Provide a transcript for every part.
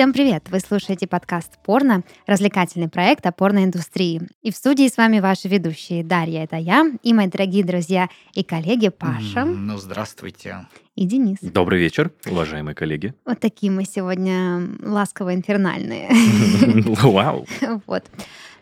Всем привет! Вы слушаете подкаст «Порно», развлекательный проект о порноиндустрии. И в студии с вами ваши ведущие Дарья, это я, и мои дорогие друзья и коллеги Паша. Ну, здравствуйте. И Денис. Добрый вечер, уважаемые коллеги. Вот такие мы сегодня ласково-инфернальные. Вау. Вот.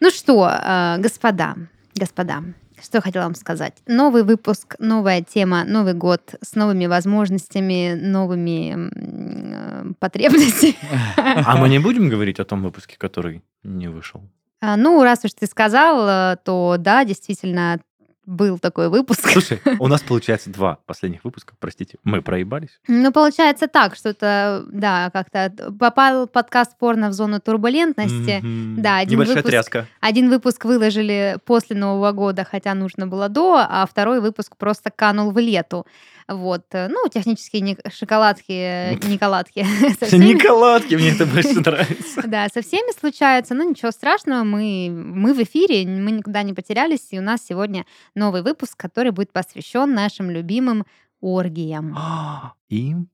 Ну что, э, господа, господа, что хотела вам сказать. Новый выпуск, новая тема, Новый год с новыми возможностями, новыми э, потребностями. А мы не будем говорить о том выпуске, который не вышел? А, Ну, раз уж ты сказал, э, то да, действительно, был такой выпуск. Слушай, у нас получается два последних выпуска, простите, мы проебались. Ну, получается так, что это, да, как-то попал подкаст порно в зону турбулентности. Мгм. Да, один Небольшая выпуск. тряска. Один выпуск выложили после Нового года, хотя нужно было до, а второй выпуск просто канул в лету. Вот. э, Ну, технические не- шоколадки, э, николадки. Николадки, мне это больше нравится. Да, со всеми случается, но ничего страшного, мы, мы в эфире, мы никуда не потерялись, и у нас сегодня новый выпуск, который будет посвящен нашим любимым оргиям. А, Им?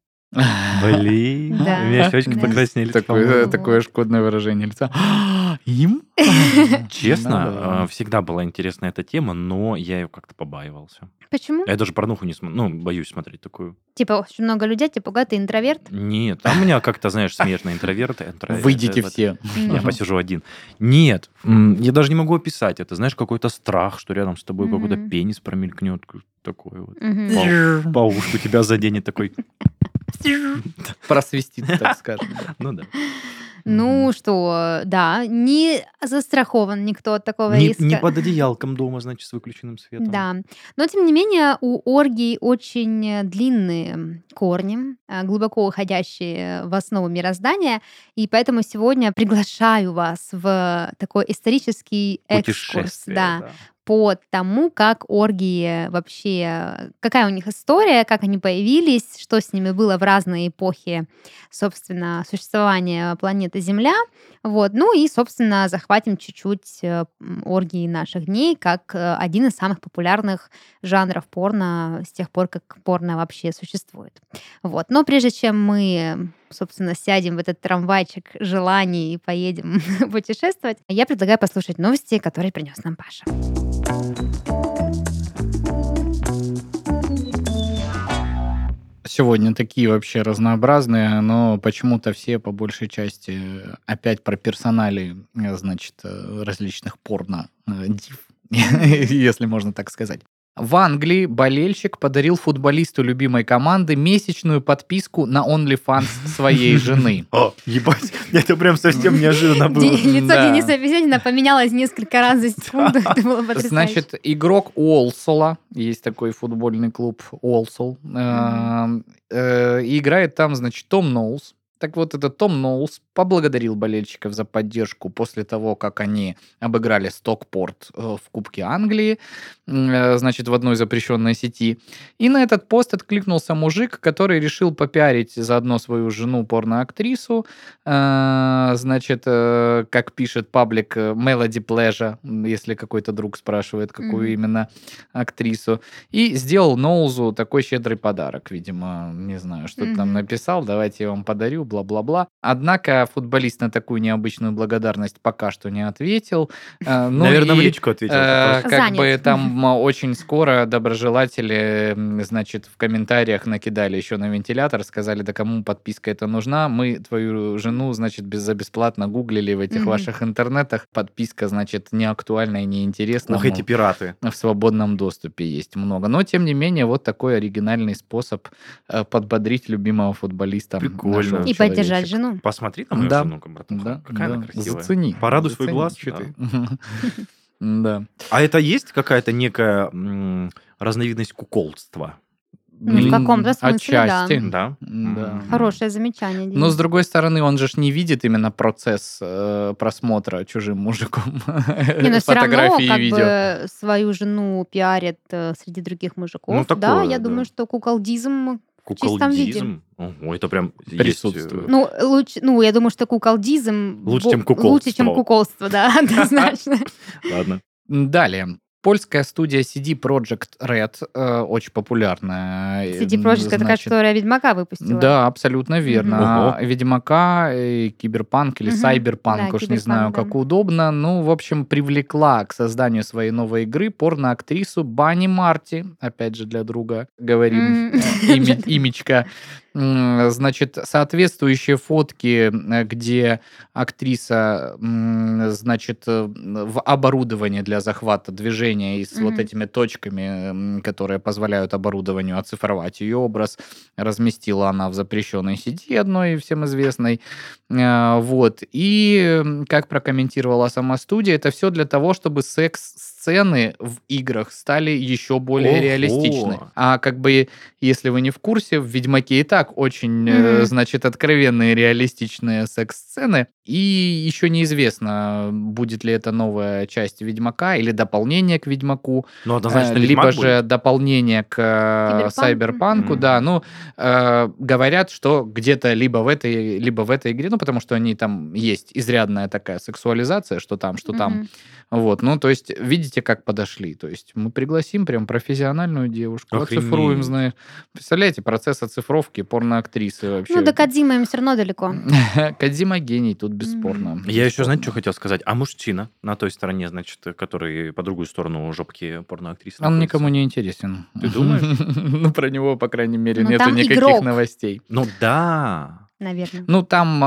Блин. Да. У меня щечки Да. покраснели. Такое, такое шкодное выражение лица. Им? Честно, Ну э, всегда была интересна эта тема, но я ее как-то побаивался. Почему? Я даже порнуху не смотрю, ну, боюсь смотреть такую. Типа, очень много людей, тебя пугает, ты интроверт? Нет, там у меня как-то, знаешь, смежно интроверт. интро- Выйдите все. Я посижу один. Нет, я даже не могу описать это. Знаешь, какой-то страх, что рядом с тобой какой-то пенис промелькнет. Такой вот. По ушку тебя заденет такой. Просвистит, так скажем. Ну да. Ну что, да, не застрахован никто от такого Не, риска. не под одеялком дома, значит, с выключенным светом. Да, но тем не менее у оргий очень длинные корни, э, глубоко уходящие в основу мироздания, и поэтому сегодня приглашаю вас в такой исторический экскурс, Путешествие. да, по тому, как оргии вообще, какая у них история, как они появились, что с ними было в разные эпохи, собственно, существования планеты Земля. Вот. Ну и, собственно, захватим чуть-чуть э, оргии наших дней, как э, один из самых популярных жанров порно с тех пор, как порно вообще существует. Вот. Но прежде чем мы, собственно, сядем в этот трамвайчик желаний и поедем путешествовать, я предлагаю послушать новости, которые принес нам Паша. Сегодня такие вообще разнообразные, но почему-то все по большей части опять про персонали, э, значит, э, различных порно э, див, если можно так сказать. В Англии болельщик подарил футболисту любимой команды месячную подписку на OnlyFans своей жены. О, ебать, это прям совсем неожиданно было. Лицо. Дениса Безенина поменялось несколько раз за секунду. Это было потрясающе. Значит, игрок Уолсола, есть такой футбольный клуб Уолсол, э, э, играет там, значит, Том Ноулс. Так вот, этот Том Ноулс поблагодарил болельщиков за поддержку после того, как они обыграли Стокпорт э, в Кубке Англии, э, значит, в одной запрещенной сети. И на этот пост откликнулся мужик, который решил попиарить заодно свою жену порноактрису. Э, Значит, как пишет паблик Melody Pleasure, если какой-то друг спрашивает, какую Мгм. именно актрису. И сделал Ноузу такой щедрый подарок, видимо, не знаю, что там Мгм. написал, давайте я вам подарю, бла-бла-бла. Однако футболист на такую необычную благодарность пока что не ответил. Э, ну Наверное, в и, личку ответил. э, как Занят. бы там очень скоро доброжелатели, значит, в комментариях накидали еще на вентилятор, сказали, да кому подписка это нужна, мы твою жену, значит, без, за бесплатно гуглили в этих Мгм. ваших интернетах, подписка, значит, не актуальна и неинтересна. Ох, эти пираты. в свободном доступе есть много. Но, тем не менее, вот такой оригинальный способ э, подбодрить любимого футболиста. Прикольно. нашего И поддержать человечка. жену. Посмотри на мою Да. жену, братуха. Да, Какая да. она красивая. Зацени. Порадуй свой Зацени, глаз, чё да. ты. Да. А это есть какая-то некая разновидность куколства? Ну, в каком-то смысле, да. Отчасти. Да? Да. М. Хорошее замечание. Но, Денис. с другой стороны, он же ж не видит именно процесс э, просмотра чужим мужиком Не, но все равно фотографии и как видео. бы свою жену пиарит э, среди других мужиков. Ну, да, такое, я да. думаю, что куколдизм. Куколдизм? Ого, это прям есть, э, Присутствует. Ну, лучше, ну, я думаю, что куколдизм Лучше, чем куколство. Лучше, чем куколство, да, однозначно. Ладно. Далее. Польская студия CD Projekt Red, э, очень популярная. э, CD Projekt, это значит, которая Ведьмака выпустила. Да, абсолютно верно. Ого. Ведьмака, э, Киберпанк или Мгм. Сайберпанк, Да, уж не знаю, да. как удобно. Ну, в общем, привлекла к созданию своей новой игры порноактрису Банни Марти, опять же, для друга говорим, Мгм. Значит, соответствующие фотки, э, где актриса, значит, э, в оборудовании для захвата движения и с вот Мгм. этими точками, которые позволяют оборудованию оцифровать ее образ, разместила она в запрещенной сети одной всем известной. Э, Вот. И как прокомментировала сама студия, это все для того, чтобы секс-сцены в играх стали еще более Ого. реалистичны. А как бы, если вы не в курсе, в Ведьмаке и так очень, э, Мгм. значит, откровенные реалистичные секс-сцены. И еще неизвестно, будет ли это новая часть Ведьмака или дополнение к Ведьмаку. Ну, однозначно, Э, либо Ведьмак же будет. дополнение к э? Сайберпанку, да, ну, э, говорят, что где-то либо в этой, либо в этой игре, ну, потому что они там есть изрядная такая сексуализация, что там, что там, вот, ну, то есть, видите, как подошли, то есть, мы пригласим прям профессиональную девушку, оцифруем, Охренеть. знаешь, представляете, процесс оцифровки порноактрисы вообще. Ну, до Кадзимы им все равно далеко. Кадзима гений, тут бесспорно. Я еще, знаете, что хотел сказать? А мужчина на той стороне, значит, который по другую сторону жопки порноактрисы Он находится? никому не интересен. Ты думаешь? Ну, про него, по крайней мере, нету никаких новостей. Ну да. Наверное. Ну, там,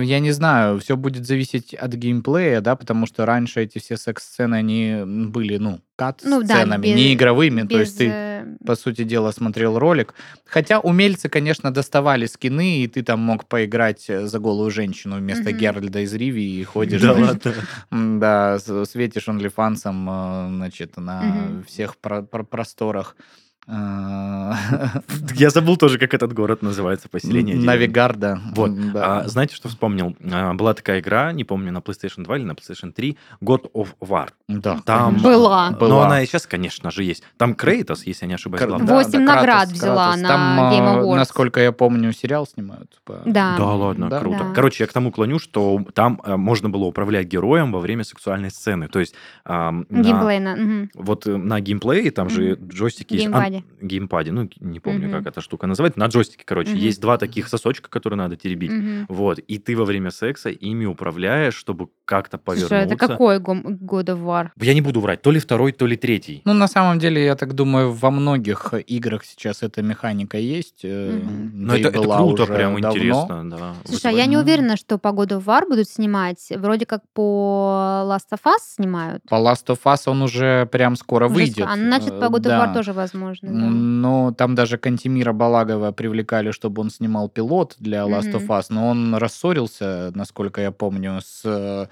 э, я не знаю, все будет зависеть от геймплея, да, потому что раньше эти все секс-сцены, они были, ну, Ну да, кат-сценами, без- не игровыми, то Без, есть ты, э, по сути дела, смотрел ролик. Хотя умельцы, конечно, доставали скины, и ты там мог поиграть э, за голую женщину вместо Мгм. Геральда из Ривии, и ходишь, Да значит, да, с- светишь онлифансом, э, значит, на Мгм. всех про- про- просторах. Э, Я забыл тоже, как этот город называется, поселение. Навигарда. Вот. А, знаете, что вспомнил? А, была такая игра, не помню, на PlayStation 2 или на PlayStation 3, God of War. Да, Там... Была. Но она и сейчас, конечно же, есть. Там Крейтос, если я не ошибаюсь, Кр- главный. да, Восемь да, наград Кратос, взяла Кратос. на Там, Game а, Awards. насколько я помню, сериал снимают. по- Да. Да ладно, Да. круто. Да. Короче, я к тому клоню, что там можно было управлять героем во время сексуальной сцены. То есть на- Геймплейно. мгм. вот э, на геймплее там же джойстики есть. А, Геймпаде. геймпаде, ну, не помню, Мгм. как эта штука называется. На джойстике, короче, Мгм. есть два таких сосочка, которые надо теребить. Мгм. Вот, и ты во время секса ими управляешь, чтобы как-то повернуться. Слушай, это какой гом- God of War? Я не буду врать, то ли второй, то ли третий. Ну, на самом деле, я так думаю, во многих играх сейчас эта механика есть. Мгм. Но да это, это круто, прям давно. интересно, да. Слушай, а я не уверена, что по God of War будут снимать. Вроде как по Last of Us снимают. По Last of Us он уже прям скоро Уже выйдет. ск- А, значит, по God of да. War тоже возможно. Да. Но там даже Кантимира Балагова привлекали, чтобы он снимал пилот для Last of Мгм. Us, но он рассорился, насколько я помню, с э,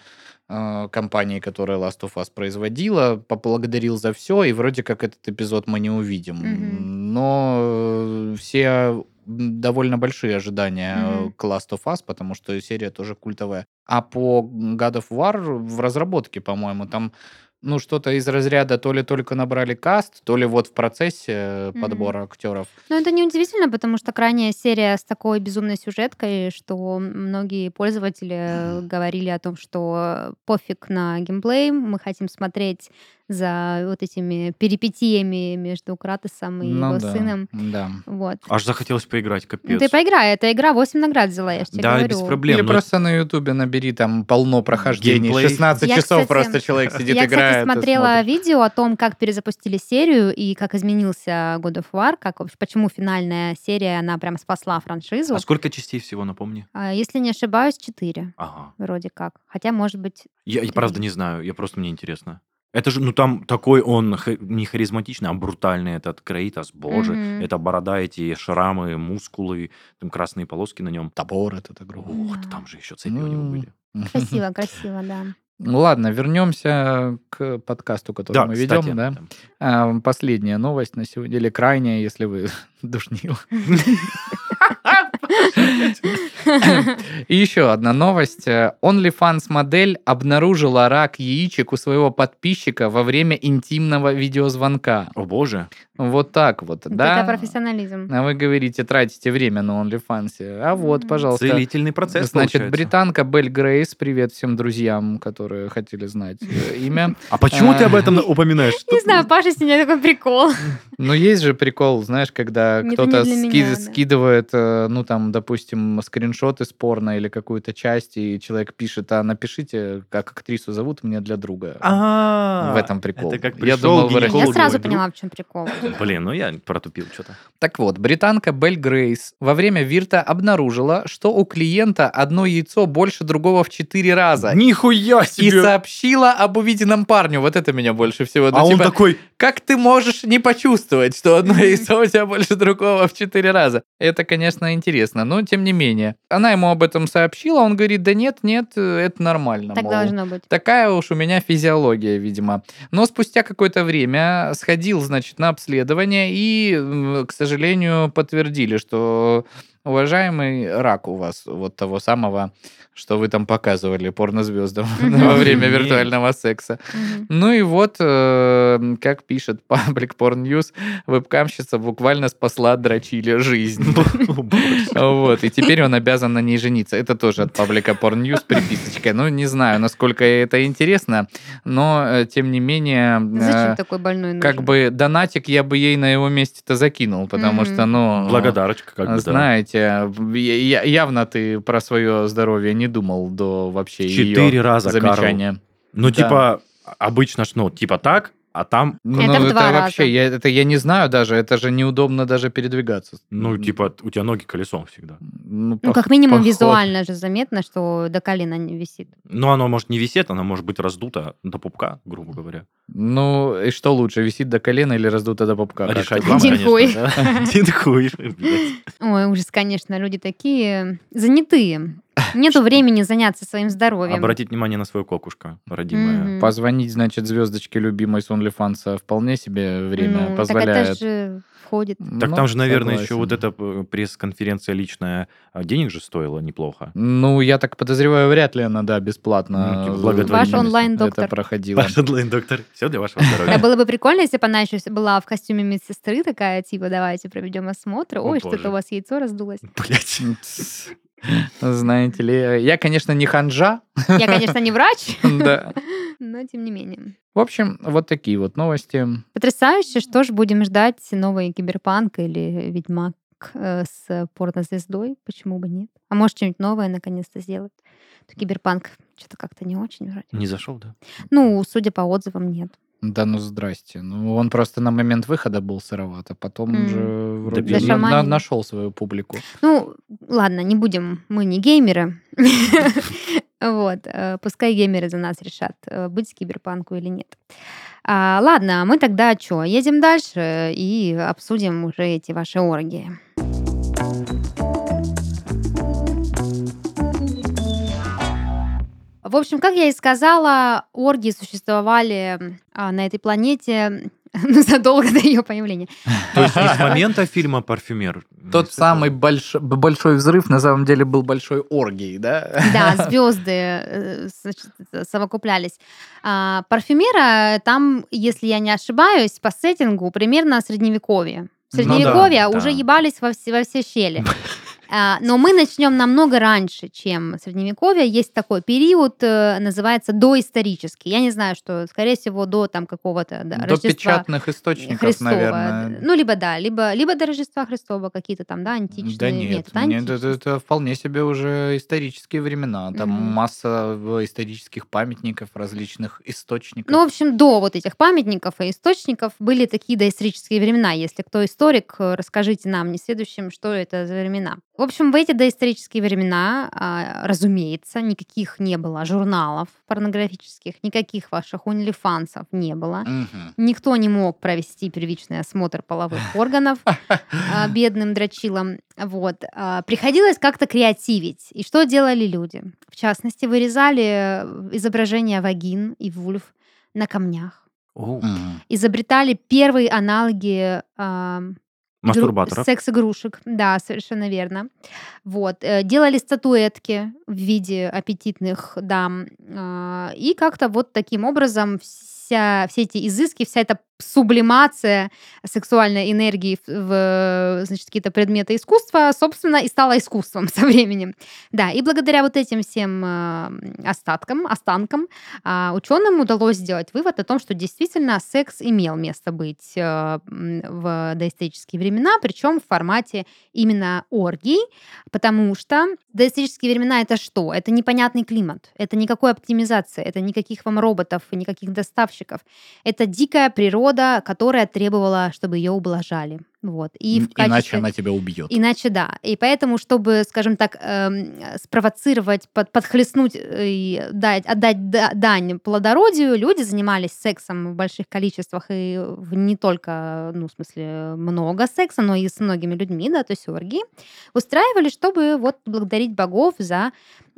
э, компанией, которая Last of Us производила, поблагодарил за все, и вроде как этот эпизод мы не увидим. Мгм. Но э, все довольно большие ожидания Мгм. к Last of Us, потому что серия тоже культовая. А по God of War в разработке, по-моему, там ну, что-то из разряда то ли только набрали каст, то ли вот в процессе э, подбора актеров. Но это не удивительно, потому что крайняя серия с такой безумной сюжеткой, что многие пользователи говорили о том, что пофиг на геймплей, мы хотим смотреть за вот этими перипетиями между Кратосом и Ну его да, сыном. Да. Вот. Аж захотелось поиграть, Ну, капец. ты поиграй, эта игра 8 наград взяла, я же тебе Да, говорю. без проблем. Или но просто на Ютубе набери там полно прохождений. Геймплей. 16 Я, часов кстати, просто человек сидит, Я, играет. кстати, и смотрела видео о том, как перезапустили серию и как изменился God of War, как, вообще- почему финальная серия, она прям спасла франшизу. А сколько частей всего, напомни? А, Если не ошибаюсь, 4 Ага. вроде как. Хотя, может быть... Я, я правда не знаю, я просто мне интересно. Это же, ну там такой он не харизматичный, а брутальный этот Крейтос, боже. Мгм. Это борода, эти шрамы, мускулы, там красные полоски на нем. Топор этот огромный. Ух, Да. там же еще цепи у него были. Красиво, красиво, да. Ну ладно, вернемся к подкасту, который Да, мы кстати, ведем. Да? да. А, Последняя новость на сегодня, или крайняя, если вы душнил. И еще одна новость. Э, OnlyFans модель обнаружила рак яичек у своего подписчика во время интимного видеозвонка. О боже. Вот так вот, да? Это профессионализм. А вы говорите, тратите время на OnlyFans. А вот, пожалуйста. Целительный процесс Значит, получается. британка Белль Грейс, привет всем друзьям, которые хотели знать э, имя. А почему ты А. об этом упоминаешь? Не знаю, Паша с меня такой прикол. Ну, есть же прикол, знаешь, когда Это кто-то скидывает, э, ну, там, допустим, скриншоты спорно или какую-то часть, и человек пишет, а напишите, как актрису зовут мне для друга. А, В этом прикол. Это как Я думал, Я сразу говорит, поняла, в чем прикол. «Друг, Блин, ну я протупил что-то. Так вот, британка Белль Грейс во время вирта обнаружила, что у клиента одно яйцо больше другого в четыре раза. Нихуя И себе! сообщила об увиденном парню. Вот это меня больше всего. Ну, А он типа, такой, Как ты можешь не почувствовать, что одно яйцо у тебя больше другого в четыре раза? Это, конечно, интересно, но тем не менее. Она ему об этом сообщила, он говорит, да нет, нет, это нормально. Так мол. должно быть. Такая уж у меня физиология, видимо. Но спустя какое-то время сходил, значит, на обследование и, к сожалению, подтвердили, что уважаемый рак у вас, вот того самого, что вы там показывали порнозвездам во время виртуального секса. Ну и вот, э, как пишет Public Porn News, вебкамщица буквально спасла дрочили жизнь. Вот, и теперь он обязан на ней жениться. Это тоже от Паблика Porn News приписочка. Ну, не знаю, насколько это интересно, но, э, тем не менее, Зачем э, такой больной нужен? как бы донатик я бы ей на его месте-то закинул, потому что, ну... Благодарочка, как бы. Знаете, явно ты про свое здоровье не думал до вообще Четыре раза, Карл. замечания. Ну, Да. типа, обычно ну, типа так, а там, Ну, Это в это два вообще, раза. я, это я не знаю даже, это же неудобно даже передвигаться. ну, типа, у тебя ноги колесом всегда. Ну, Ну, пох- как минимум, походу. визуально же заметно, что до колена не висит. Ну, оно, может, не висит, оно может быть раздуто до пупка, грубо говоря. Ну, и что лучше, висит до колена или раздуто до попка? Решать вам, Один конечно, хуй. да. Один хуй, блядь. Ой, ужас, конечно, люди такие занятые. Нету времени заняться своим здоровьем. Обратить внимание на свою кокушка, родимая. Мгм. Позвонить, значит, звездочке любимой с OnlyFans вполне себе время Ну, позволяет. Так это же входит. Так Ну, там же, наверное, еще согласен. вот эта э, пресс-конференция личная а, денег же стоила неплохо. Ну, я так подозреваю, вряд ли она, да, бесплатно Ну, типа. Ваш онлайн-доктор. это проходила. Ваш онлайн-доктор. Все для вашего Да здоровья. было бы прикольно, если бы она еще была в костюме медсестры такая, типа, давайте проведем осмотр. Ой, что-то у вас яйцо раздулось. Блять. Знаете ли, я, конечно, не ханжа, Я, конечно, не врач, да. но тем не менее. В общем, вот такие вот новости. Потрясающе. Что ж, будем ждать новый Киберпанк или Ведьмак э, с порнозвездой. Почему бы нет? А может, что-нибудь новое наконец-то сделать. То Киберпанк что-то как-то не очень вроде. Не зашел, да? Ну, судя по отзывам, нет. Да ну здрасте. Ну, он просто на момент выхода был сыроват, а потом М. уже вроде на- на- нашел свою публику. Ну, ладно, не будем, мы не геймеры. Вот, э, пускай геймеры за нас решат, э, быть киберпанку или нет. А, ладно, мы тогда что, едем дальше и обсудим уже эти ваши оргии. В общем, как я и сказала, оргии существовали а, на этой планете ну, задолго до ее появления. То есть не с момента фильма «Парфюмер». Тот самый больш- большой взрыв на самом деле был большой оргией, да? Да, звезды э, значит, совокуплялись. А, парфюмера там, если я не ошибаюсь, по сеттингу примерно средневековье. В Ну да, Средневековье да. уже ебались во все, во все щели. А, Но мы начнем намного раньше, чем средневековье. Есть такой период, э, называется доисторический. Я не знаю, что, скорее всего, до там какого-то да, До печатных источников, Христова. наверное. Ну, либо да, либо, либо до Рождества Христова какие-то там, да, античные. Да нет, это нет, это, это вполне себе уже исторические времена. Там Мгм. масса в- исторических памятников, различных источников. Ну, в общем, до вот этих памятников и источников были такие доисторические времена. Если кто историк, э, расскажите нам, не следующим, что это за времена. В общем, в эти доисторические времена, а, разумеется, никаких не было журналов порнографических, никаких ваших унилифансов не было. Мгм. Никто не мог провести первичный осмотр половых органов а, бедным дрочилам. Вот. А, Приходилось как-то креативить. И что делали люди? В частности, вырезали э, изображения вагин и вульв на камнях. Изобретали первые аналоги Мастурбаторов. секс-игрушек, да, совершенно верно. Вот. э, Делали статуэтки в виде аппетитных дам. а, И как-то вот таким образом вся, все эти изыски, вся эта сублимация сексуальной энергии в, в, значит, какие-то предметы искусства, собственно, и стала искусством со временем. Да, и благодаря вот этим всем э, остаткам, останкам а, ученым удалось сделать вывод о том, что действительно секс имел место быть э, в доисторические времена, причем в формате именно оргий, потому что доисторические времена это что? Это непонятный климат, это никакой оптимизации, это никаких вам роботов, никаких доставщиков. Это дикая природа, которая требовала, чтобы ее ублажали. Вот. И в М, Иначе качестве- она тебя убьет. Иначе да. И поэтому, чтобы, скажем так, эм, спровоцировать, под- подхлестнуть э, и дать, отдать да- дань плодородию, люди занимались сексом в больших количествах и в- не только, ну, в смысле, много секса, но и с многими людьми, да, то есть оргии, устраивали, чтобы вот благодарить богов за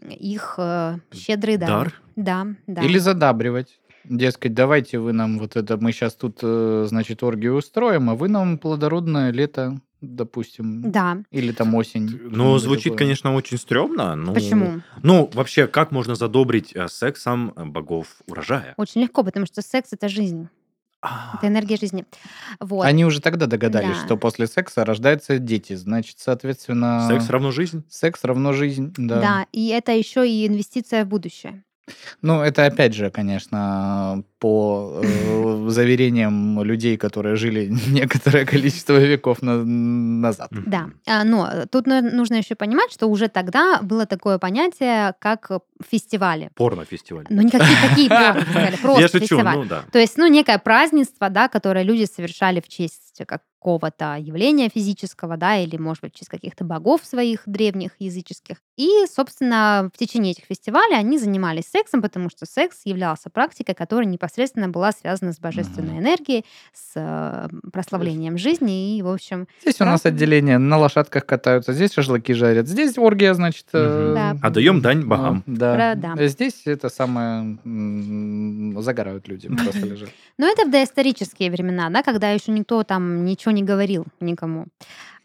их э, щедрый дар. Дар? Да, да. Или задабривать. Дескать, давайте вы нам вот это, мы сейчас тут, э, значит, оргию устроим, а вы нам плодородное лето, допустим, Да. или там осень. Ну, звучит, такое. конечно, очень стрёмно. Ну, Почему? Ну, вообще, как можно задобрить э, сексом э, богов урожая? Очень легко, потому что секс это жизнь, А, это энергия жизни. Вот. Они уже тогда догадались, Да. что после секса рождаются дети. Значит, соответственно... Секс равно жизнь? Секс равно жизнь, да. Да, и это еще и инвестиция в будущее. Ну, это опять же, конечно, по э, заверениям людей, которые жили некоторое количество веков на- назад. Да, А, но тут нужно еще понимать, что уже тогда было такое понятие, как фестивали. Порно-фестиваль. Ну, никакие такие фестивали, просто Я шучу, фестиваль. ну да. То есть, ну, некое празднество, да, которое люди совершали в честь какого-то явления физического, да, или, может быть, в честь каких-то богов своих древних языческих. И, собственно, в течение этих фестивалей они занимались сексом, потому что секс являлся практикой, которая непосредственно была связана с божественной энергией, с э, прославлением жизни и, в общем, Здесь у нас отделение на лошадках катаются, здесь шашлыки жарят, здесь оргия, значит... э, Да. Отдаем дань богам. Да. Про- да. А Здесь это самое... Загорают люди, просто лежат. Но это в доисторические времена, да, когда еще никто там ничего не говорил никому.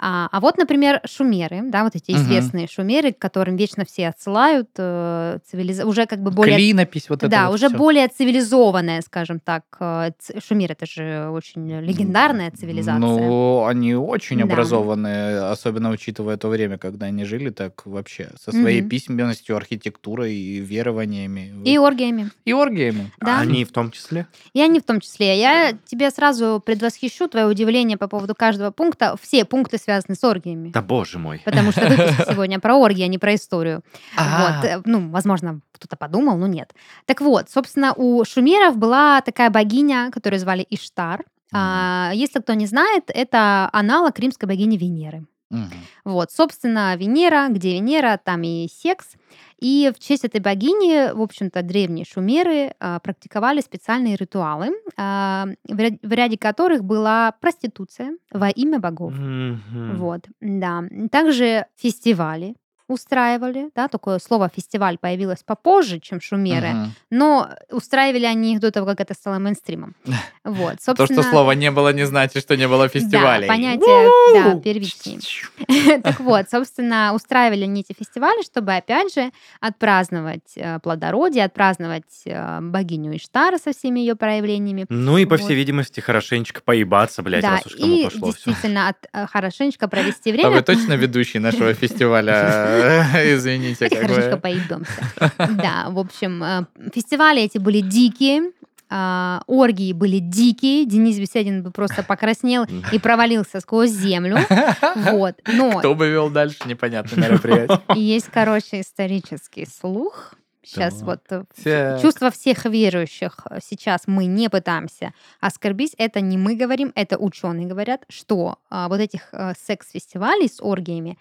А, а вот, например, шумеры, да, вот эти известные шумеры, к которым вечно все отсылают, э, цивилиза- уже как бы более... Клинопись вот это да, вот уже всё. более цивилизованная, скажем так. э, ц- Шумер это же очень легендарная цивилизация. Ну, они очень Да. образованные, особенно учитывая то время, когда они жили так вообще, со своей Мгм. письменностью, архитектурой и верованиями. И оргиями. И оргиями. Да. А Они в том числе? И они в том числе. Я тебе сразу предвосхищу твое удивление по поводу каждого пункта. Все пункты связаны с оргиями. Да боже мой. Потому что выпуск сегодня про оргии, а не про историю. А. Вот, э, ну, возможно, кто-то подумал, но нет. Так вот, собственно, у шумеров была такая богиня, которую звали Иштар. А, если кто не знает, это аналог римской богини Венеры. Мгм. Вот, собственно, Венера, где Венера, там и секс. И в честь этой богини, в общем-то, древние шумеры а, практиковали специальные ритуалы, а, в ря- в ряде которых была проституция во имя богов. Мгм. Вот, да. Также фестивали устраивали, да, такое слово фестиваль появилось попозже, чем шумеры, Мгм. но устраивали они их до того, как это стало мейнстримом. Вот, То, собственно... что слова не было, не значит, что не было фестивалей. Да, понятие, да, первичнее. Так вот, собственно, устраивали они эти фестивали, чтобы, опять же, отпраздновать э, плодородие, отпраздновать э, богиню Иштара со всеми ее проявлениями. Ну и, по Вот. всей видимости, хорошенечко поебаться, блядь, да, раз уж кому и пошло действительно от- э, хорошенечко провести А время. вы точно ведущий нашего фестиваля? Извините, бы. поебемся. Да, в общем, э, фестивали эти были дикие, а, оргии были дикие. Денис Беседин бы просто покраснел и провалился сквозь землю. Вот. Но Кто бы вел дальше, непонятно мероприятие. есть, короче, исторический слух. Сейчас Так. вот э, Так. чувство всех верующих э, сейчас мы не пытаемся оскорбить. Это не мы говорим, это ученые говорят, что а, вот этих э, секс-фестивалей с оргиями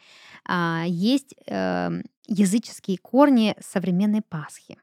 а, есть э, языческие корни современной Пасхи.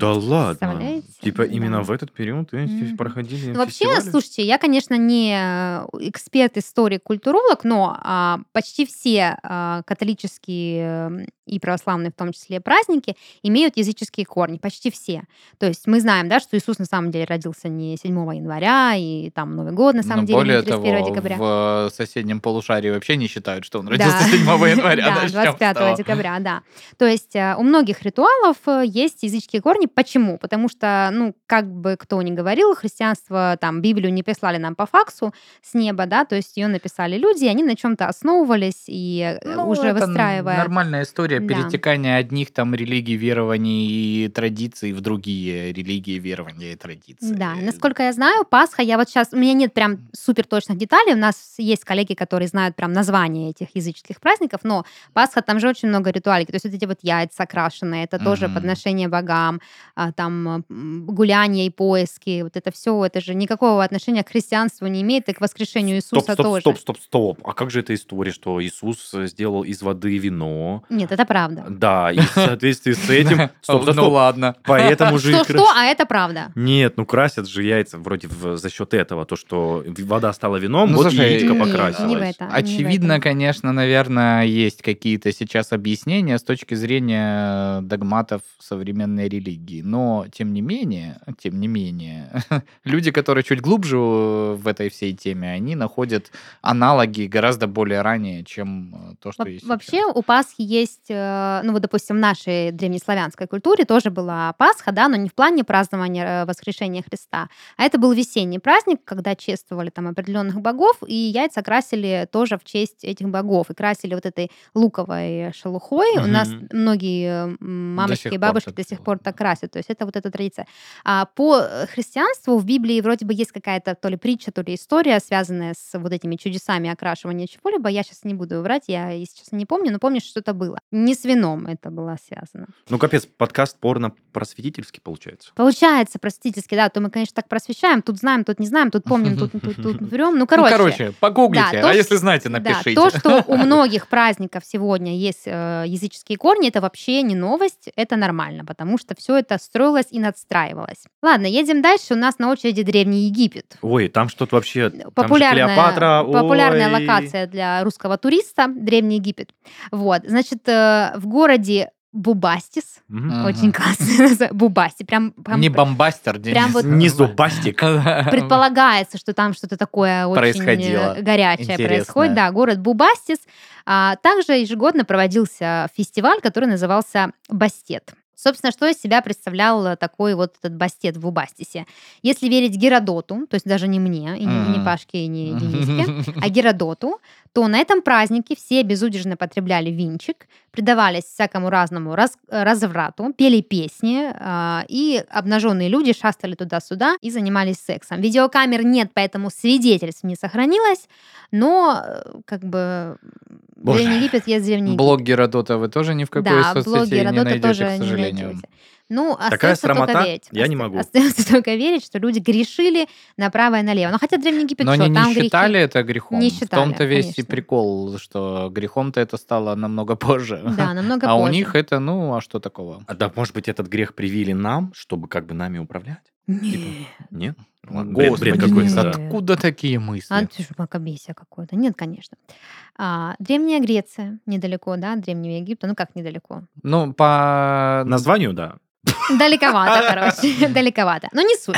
Да ладно. Представляете? Типа именно Да. в этот период Мгм. проходили Ну, вообще, слушайте, я, конечно, не э, эксперт, историк, культуролог, но а, почти все а, католические м, и православные, в том числе, праздники имеют языческие корни, почти все. То есть мы знаем, да, что Иисус на самом деле родился не 7 января, и там Новый год на самом Но деле более не 31 того, декабря. в э, соседнем полушарии вообще не считают, что он Да. родился 7 января. Да, Начнем с 25 того. декабря, да. То есть э, у многих ритуалов э, есть языческие корни. Почему? Потому что, ну, как бы кто ни говорил, христианство, там, Библию не прислали нам по факсу с неба, да, то есть ее написали люди, и они на чем-то основывались, и э, Ну, уже это выстраивая... нормальная история Да. перетекания одних там религий, верований и традиций в другие религии, верования и традиции. Да, насколько я знаю, Пасха, я вот сейчас, у меня нет прям супер точных деталей, у нас есть коллеги, которые знают прям название этих языческих праздников, но Пасха, там же очень много ритуалики, то есть вот эти вот яйца окрашенные, это тоже Мгм. подношение богам, а, там м, гуляние и поиски, вот это все, это же никакого отношения к христианству не имеет, и к воскрешению Иисуса Стоп, стоп, тоже. стоп, стоп, стоп. А как же эта история, что Иисус э, сделал из воды вино? Нет, это правда. Да, и в соответствии с этим... Стоп, Ну ладно. Поэтому же и Что, а это правда. Нет, ну красят же яйца вроде за счет этого, то, что вода стала вином, Ну, вот яичко покрасилось. Очевидно, конечно, наверное, есть какие-то сейчас объяснения с точки зрения догматов современной религии. Но, тем не менее, тем не менее, люди, которые чуть глубже э, в этой всей теме, они находят аналоги гораздо более ранее, чем э, то, что Во- есть Вообще сейчас. у Пасхи есть, э, ну вот, допустим, в нашей древнеславянской культуре тоже была Пасха, да, но не в плане празднования э, воскрешения Христа, а это был весенний праздник, когда чествовали там определенных богов, и яйца красили тоже в честь этих богов, и красили вот этой луковой шелухой. У нас многие э, мамочки и бабушки до сих пор да. так красят, то есть это вот эта традиция. А по э, христианству в Библии вроде бы есть какая-то то ли притча, то ли история, связанная с вот этими чудесами окрашивания чего-либо. Я сейчас не буду врать, я, если честно, не помню, но помню, что это было. Не с вином это было связано. Ну, капец, подкаст порно-просветительский получается. Получается, простительски, да, то мы, конечно, так просвещаем, тут знаем, тут не знаем, тут помним, тут, тут, тут врем. Ну, Ну, короче. короче, погуглите, да, то, а если знаете, Да, напишите. то, что у многих праздников сегодня есть э, языческие корни, это вообще не новость, это нормально, потому что все это строилось и надстраивалось. Ладно, едем дальше. У нас на очереди Древний Египет. Ой, там что-то вообще... Там Популярная, Клеопатра, популярная ой. локация для русского туриста Древний Египет. Вот, значит, э, в городе Бубастис. Ага. очень классно, Бубасти, прям, прям Не бомбастер, прям вот- Не зубастик. предполагается, что там что-то такое очень Происходило. э, горячее Интересное. происходит. Да, город Бубастис. А, также ежегодно проводился фестиваль, который назывался Бастет. Собственно, что из себя представлял такой вот этот бастет в Бубастисе? Если верить Геродоту, то есть даже не мне, и не, не. Пашке, и не Дениске, а Геродоту, то на этом празднике все безудержно потребляли винчик, предавались всякому разному раз- разврату, пели песни, а, и обнаженные люди шастали туда-сюда и занимались сексом. Видеокамер нет, поэтому свидетельств не сохранилось, но э, как бы Боже. Древний Египет есть Древний Египет. Блог Геродота вы тоже ни в какой Да, блог соцсети не Геродота найдете, тоже к не сожалению. найдете. Ну, Такая остается только верить. я не могу. Остается только верить, что люди грешили направо и налево. Но хотя Древний Египет Но что, они там не грехи- считали это грехом. Не В считали, том-то весь и прикол, что грехом-то это стало намного позже. Да, намного А у позже. них это, ну, а что такого? А да, может быть, этот грех привили нам, чтобы как бы нами управлять? Не. Нет? Ладно, бред, Господи, бред какой-то. да. откуда такие мысли? А ты же макабейся какой-то. Нет, конечно. А, Древняя Греция недалеко, да, Древнего Египта. Ну как недалеко? Ну, по... Названию, да. Далековато, короче. Далековато. Но не суть.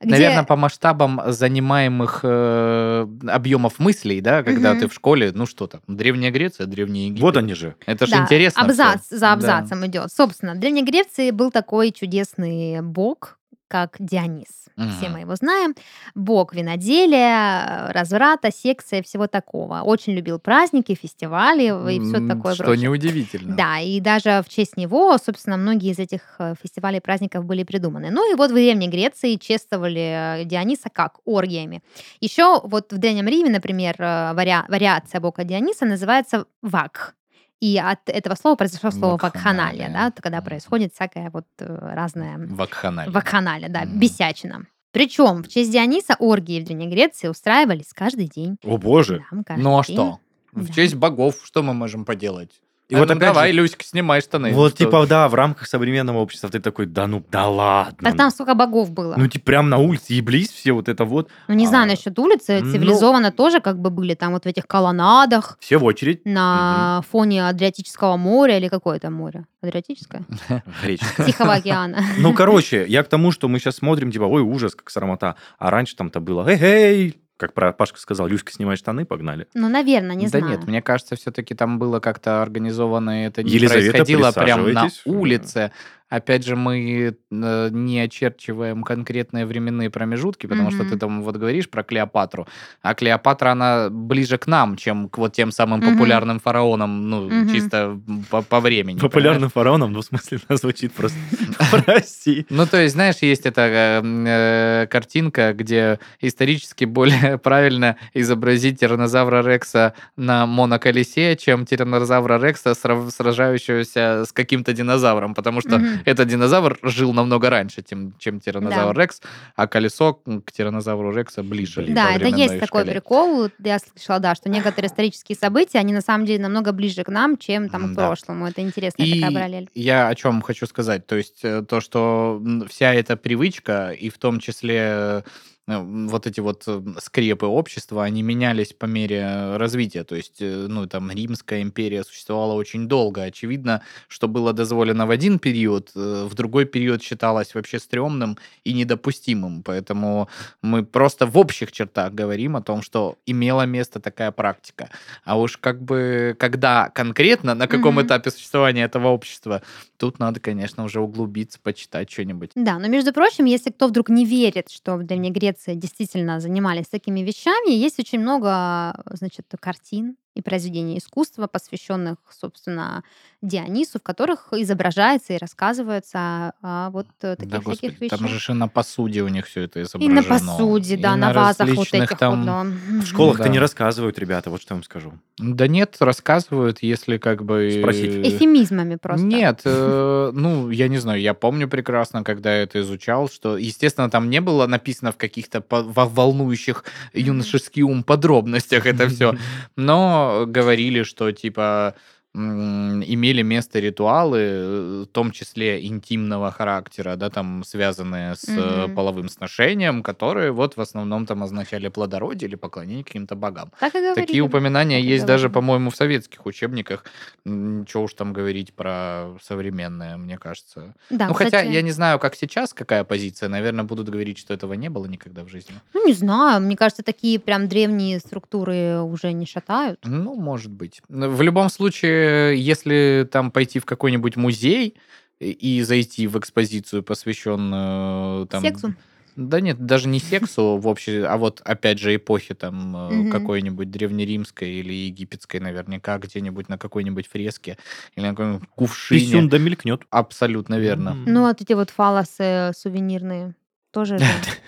Где- Наверное, по масштабам занимаемых э, объемов мыслей, да, когда Мгм. ты в школе, ну что там, Древняя Греция, Древний Египет. Вот они же. Это же Да, интересно. Абзац всё. за Да. абзацем идет. Собственно, в Древней Греции был такой чудесный бог, как Дионис. Все Мгм. мы его знаем. Бог виноделия, разврата, секса и всего такого. Очень любил праздники, фестивали и все такое Что прочее. неудивительно. Да, и даже в честь него, собственно, многие из этих э, фестивалей праздников были придуманы. Ну и вот в Древней Греции чествовали э, Диониса как оргиями. Еще вот в Древнем Риме, например, э, вариа- вариация бога Диониса называется вак. И от этого слова произошло слово Вакханалия. вакханалия, да, когда происходит всякая вот э, разная Вакханалия. вакханалия, да, Мгм. бесячина. Причем в честь Диониса оргии в Древней Греции устраивались каждый день. О боже. Да, Ну а день. что? В Да. честь богов что мы можем поделать? И А вот ну опять давай, же, Люська, снимай штаны. вот Что? типа, да, в рамках современного общества ты такой, да ну, да ладно. Так там сколько богов было. Ну, типа, прям на улице еблись все вот это вот. Ну, не знаю а, насчет улицы, ну- цивилизованно тоже как бы были там вот в этих колоннадах, Все в очередь. на фоне Адриатического моря или какое там море? Адриатическое? Греческая. Тихого океана. Ну, короче, я к тому, что мы сейчас смотрим, типа, ой, ужас, как срамота. А раньше там-то было, эй-эй, как про Пашка сказал, Люська, снимай штаны, погнали. Ну, наверное, не да знаю. нет, мне кажется, все-таки там было как-то организовано, это не Елизавета, происходило прям на улице. Опять же, мы э, не очерчиваем конкретные временные промежутки, потому что Мгм. ты там вот говоришь про Клеопатру, а Клеопатра, она ближе к нам, чем к вот тем самым Мгм. популярным фараонам, ну, Мгм. чисто по, по времени. Популярным фараоном, ну, в смысле, она звучит просто прости. Ну, то есть, знаешь, есть эта э, картинка, где исторически более правильно изобразить тираннозавра Рекса на моноколесе, чем тираннозавра Рекса, сражающегося с каким-то динозавром, потому что. этот динозавр жил намного раньше, тем, чем тиранозавр Да. Рекс, а колесо к тиранозавру Рекса ближе. Да, это есть такой шкале. прикол. Я слышала, да, что некоторые исторические события, они на самом деле намного ближе к нам, чем там к Да. прошлому. Это интересная И такая параллель. я о чем хочу сказать. То есть э, то, что вся эта привычка, и в том числе вот эти вот скрепы общества, они менялись по мере развития. То есть, э, ну, там, Римская империя существовала очень долго. Очевидно, что было дозволено в один период, э, в другой период считалось вообще стрёмным и недопустимым. Поэтому мы просто в общих чертах говорим о том, что имела место такая практика. А уж как бы, когда конкретно, на каком Мгм. этапе существования этого общества, тут надо, конечно, уже углубиться, почитать что-нибудь. Да, но между прочим, если кто вдруг не верит, что в Древней Греции действительно занимались такими вещами, есть очень много, значит, картин и произведений искусства, посвященных, собственно, Дионису, в которых изображается и рассказывается о вот э, таких да, всяких господи, там же и на посуде у них все это И изображено. на посуде, да, И на, вазах вот этих там... вот, да. В школах-то Да. не рассказывают, ребята, вот что я вам скажу. Да нет, рассказывают, если как бы... Спросить. э, Эфемизмами просто. Нет, э, ну, я не знаю, я помню прекрасно, когда я это изучал, что, естественно, там не было написано в каких-то волнующих юношеский ум подробностях это все, но говорили, что, типа, имели место ритуалы, э, в том числе интимного характера, да, там, связанные с Мгм. половым сношением, которые вот в основном там означали плодородие или поклонение каким-то богам. Так и говорили. Такие упоминания так есть даже, говорили. по-моему, в советских учебниках. Ничего уж там говорить про современное, мне кажется. Да, ну, хотя кстати, я не знаю, как сейчас, какая позиция. Наверное, будут говорить, что этого не было никогда в жизни. Ну, не знаю, мне кажется, такие прям древние структуры уже не шатают. Ну, может быть. В любом случае, если там пойти в какой-нибудь музей и зайти в экспозицию, посвященную там... Сексу? Да нет, даже не сексу в общей, а вот опять же эпохи там э, Мгм. какой-нибудь древнеримской или египетской наверняка где-нибудь на какой-нибудь фреске или на каком-нибудь кувшине. Писюн да мелькнет. Абсолютно верно. Ну, вот эти вот фалосы сувенирные тоже же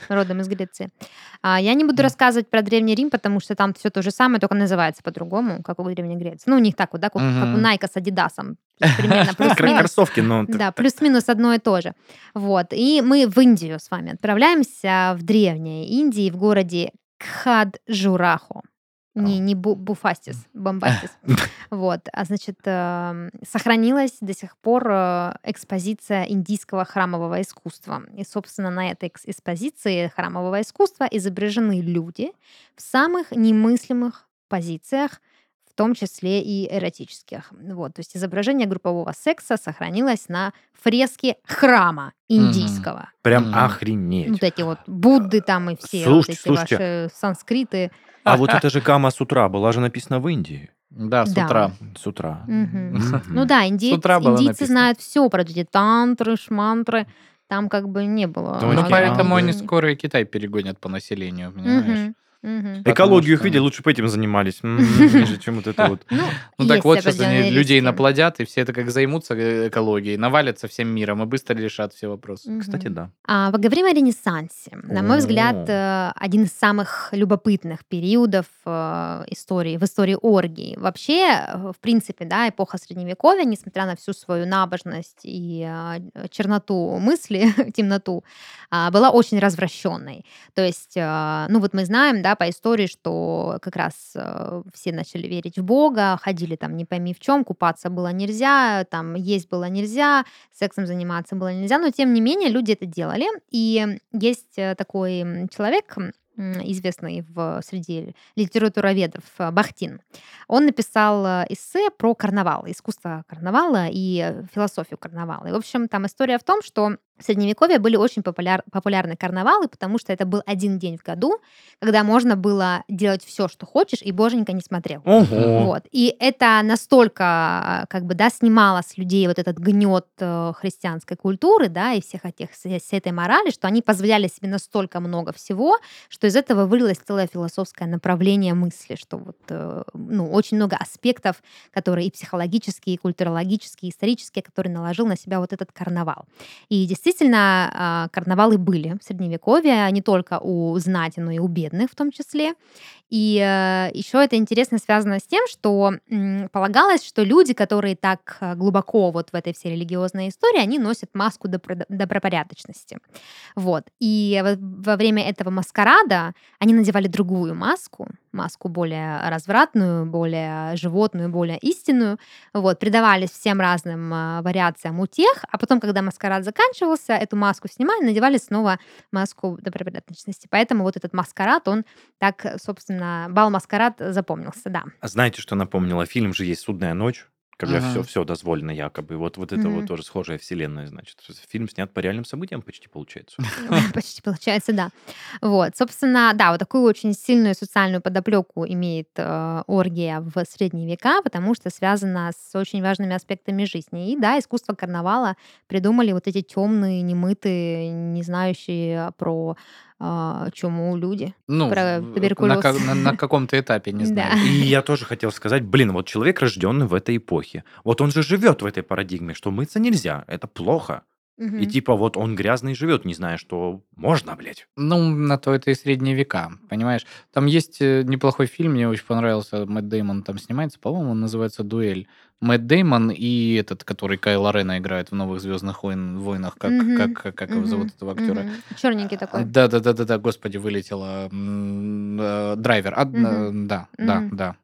родом из Греции. А, я не буду рассказывать про Древний Рим, потому что там все то же самое, только называется по-другому, как у Древней Греции. Ну, у них так вот, да, как, как у. Найка с Адидасом. Примерно плюс-минус. Кроссовки, но... Да, плюс-минус одно и то же. Вот. И мы в Индию с вами отправляемся, в древней Индии, в городе Кхаджурахо. Не, не Бу- Буфастис, Бомбастис. Вот. А значит, эм, сохранилась до сих пор э, экспозиция индийского храмового искусства. И, собственно, на этой экс- экспозиции храмового искусства изображены люди в самых немыслимых позициях, в том числе и эротических. Вот, то есть изображение группового секса сохранилось на фреске храма индийского. Прям охренеть. Вот эти вот Будды там и все Слушайте, вот эти слушайте. ваши санскриты. А вот это же Кама с утра была же написана в Индии. Да, с Да. утра. С утра. Мгм. Ну да, индейцы, утра было индийцы написано. знают все про эти тантры, шмантры. Там как бы не было. Ну, поэтому А, они скоро и Китай перегонят по населению, понимаешь? Мгм, Потому Экологию их что- видели, лучше бы этим занимались. Нежели чем вот это вот. Ну, Ну так вот, сейчас они людей наплодят, и все это как займутся э, экологией, навалятся всем миром и быстро решат все вопросы. Кстати, да. А, поговорим о Ренессансе. На мой взгляд, э, один из самых любопытных периодов э, истории, в истории оргии. Вообще, в принципе, да, эпоха Средневековья, несмотря на всю свою набожность и черноту мысли, темноту, а, была очень развращенной. То есть, ну вот мы знаем, да, да, по истории, что как раз э, все начали верить в Бога, ходили там не пойми в чем, купаться было нельзя, там есть было нельзя, сексом заниматься было нельзя, но тем не менее люди это делали. И есть э, такой человек, известный в среди литературоведов э, Бахтин. Он написал эссе про карнавал, искусство карнавала и философию карнавала. И, в общем, там история в том, что в Средневековье были очень популяр, популярны карнавалы, потому что это был один день в году, когда можно было делать все, что хочешь, и боженька не смотрел. Ого. Вот. И это настолько, как бы, да, снимало с людей вот этот гнет э, христианской культуры, да, и всех этих, с с этой морали, что они позволяли себе настолько много всего, что из этого вылилось целое философское направление мысли, что вот, э, ну, очень много аспектов, которые и психологические, и культурологические, и исторические, которые наложил на себя вот этот карнавал. И действительно, а, карнавалы были в Средневековье, не только у знати, но и у бедных в том числе. И э, еще это интересно связано с тем, что полагалось, что люди, которые так э, глубоко вот в этой всей религиозной истории, они носят маску добро- добропорядочности. Вот. И во, время этого маскарада они надевали другую маску, маску более развратную, более животную, более истинную. Вот. Предавались всем разным э, вариациям утех, а потом, когда маскарад заканчивался, эту маску снимали, надевали снова маску добропорядочности. Поэтому вот этот маскарад, он так, собственно, бал-маскарад запомнился, да. А знаете, что напомнило? Фильм же есть «Судная ночь», когда Ага. все, все дозволено якобы. Вот, вот это Мгм. вот тоже схожая вселенная, значит. Фильм снят по реальным событиям почти получается. Почти получается, да. Вот, собственно, да, вот такую очень сильную социальную подоплеку имеет э, оргия в средние века, потому что связана с очень важными аспектами жизни. И да, искусство карнавала придумали вот эти темные, немытые, не знающие про чуму люди. Ну, Про в- туберкулез. на, на- на каком-то этапе, не Да. знаю. И я тоже хотел сказать, блин, вот человек, рожденный в этой эпохе, вот он же живет в этой парадигме, что мыться нельзя, это плохо. И Мгм. типа вот он грязный живет, не зная, что можно, блядь. Ну, на то это и средние века, понимаешь? Там есть э, неплохой фильм, мне очень понравился, Мэтт Деймон там снимается, по-моему, он называется «Дуэль». Мэтт Деймон и этот, который Кайло Рена играет в «Новых Звездных войн, войнах», как, Мгм. как, как, как его зовут этого актера? Черненький такой. Да, да, да, да, да, господи, вылетело. м, э, Драйвер. Ад- э, Да, да, Мгм. да.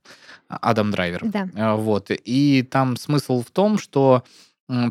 Адам Драйвер. Да. А, Вот. И там смысл в том, что